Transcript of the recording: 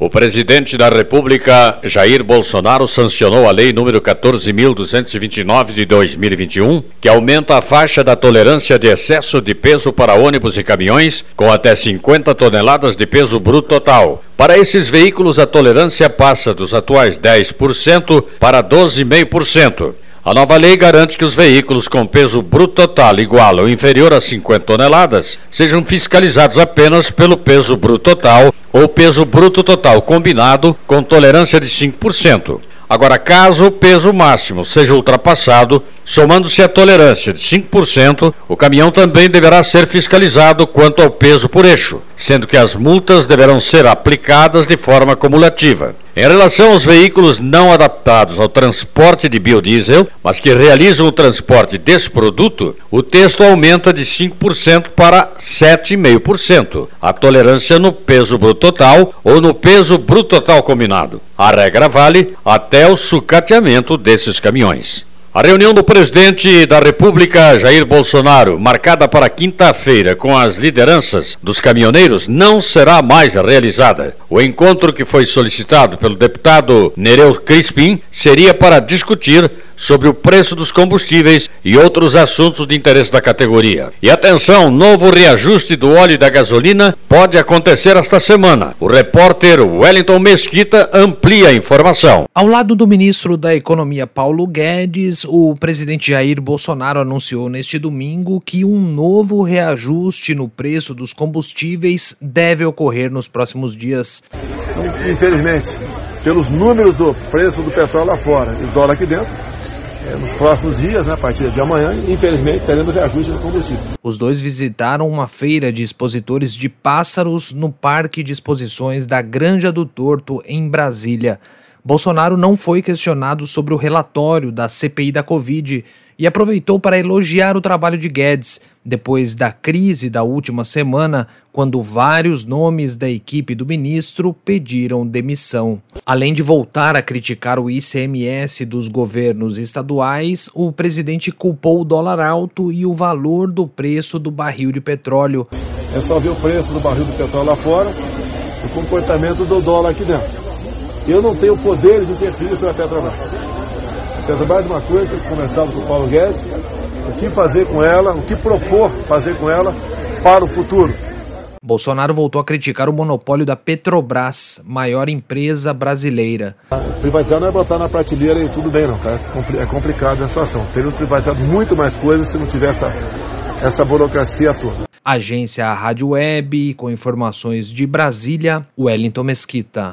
O presidente da República, Jair Bolsonaro, sancionou a Lei número 14.229 de 2021, que aumenta a faixa da tolerância de excesso de peso para ônibus e caminhões com até 50 toneladas de peso bruto total. Para esses veículos, a tolerância passa dos atuais 10% para 12,5%. A nova lei garante que os veículos com peso bruto total igual ou inferior a 50 toneladas sejam fiscalizados apenas pelo peso bruto total ou peso bruto total combinado com tolerância de 5%. Agora, caso o peso máximo seja ultrapassado, somando-se a tolerância de 5%, o caminhão também deverá ser fiscalizado quanto ao peso por eixo, sendo que as multas deverão ser aplicadas de forma cumulativa. Em relação aos veículos não adaptados ao transporte de biodiesel, mas que realizam o transporte desse produto, o texto aumenta de 5% para 7,5%, a tolerância no peso bruto total ou no peso bruto total combinado. A regra vale até o sucateamento desses caminhões. A reunião do presidente da República, Jair Bolsonaro, marcada para quinta-feira com as lideranças dos caminhoneiros, não será mais realizada. O encontro que foi solicitado pelo deputado Nereu Crispim seria para discutir sobre o preço dos combustíveis e outros assuntos de interesse da categoria. E atenção, novo reajuste do óleo e da gasolina pode acontecer esta semana. O repórter Wellington Mesquita amplia a informação. Ao lado do ministro da Economia Paulo Guedes, o presidente Jair Bolsonaro anunciou neste domingo que um novo reajuste no preço dos combustíveis deve ocorrer nos próximos dias. Infelizmente, pelos números do preço do petróleo lá fora e o dólar aqui dentro, é, nos próximos dias, né, a partir de amanhã, infelizmente, teremos reajuste no combustível. Os dois visitaram uma feira de expositores de pássaros no Parque de Exposições da Granja do Torto, em Brasília. Bolsonaro não foi questionado sobre o relatório da CPI da Covid e aproveitou para elogiar o trabalho de Guedes, depois da crise da última semana, quando vários nomes da equipe do ministro pediram demissão. Além de voltar a criticar o ICMS dos governos estaduais, o presidente culpou o dólar alto e o valor do preço do barril de petróleo. É só ver o preço do barril de petróleo lá fora, o comportamento do dólar aqui dentro. Eu não tenho poder de interferir sobre a Petrobras. Petrobras é uma coisa, conversava com o Paulo Guedes, o que fazer com ela, o que propor fazer com ela para o futuro. Bolsonaro voltou a criticar o monopólio da Petrobras, maior empresa brasileira. Privatizar não é botar na prateleira e tudo bem, não, tá? É complicado a situação. Teria privatizado muito mais coisas se não tivesse essa, essa burocracia toda. Agência Rádio Web, com informações de Brasília, Wellington Mesquita.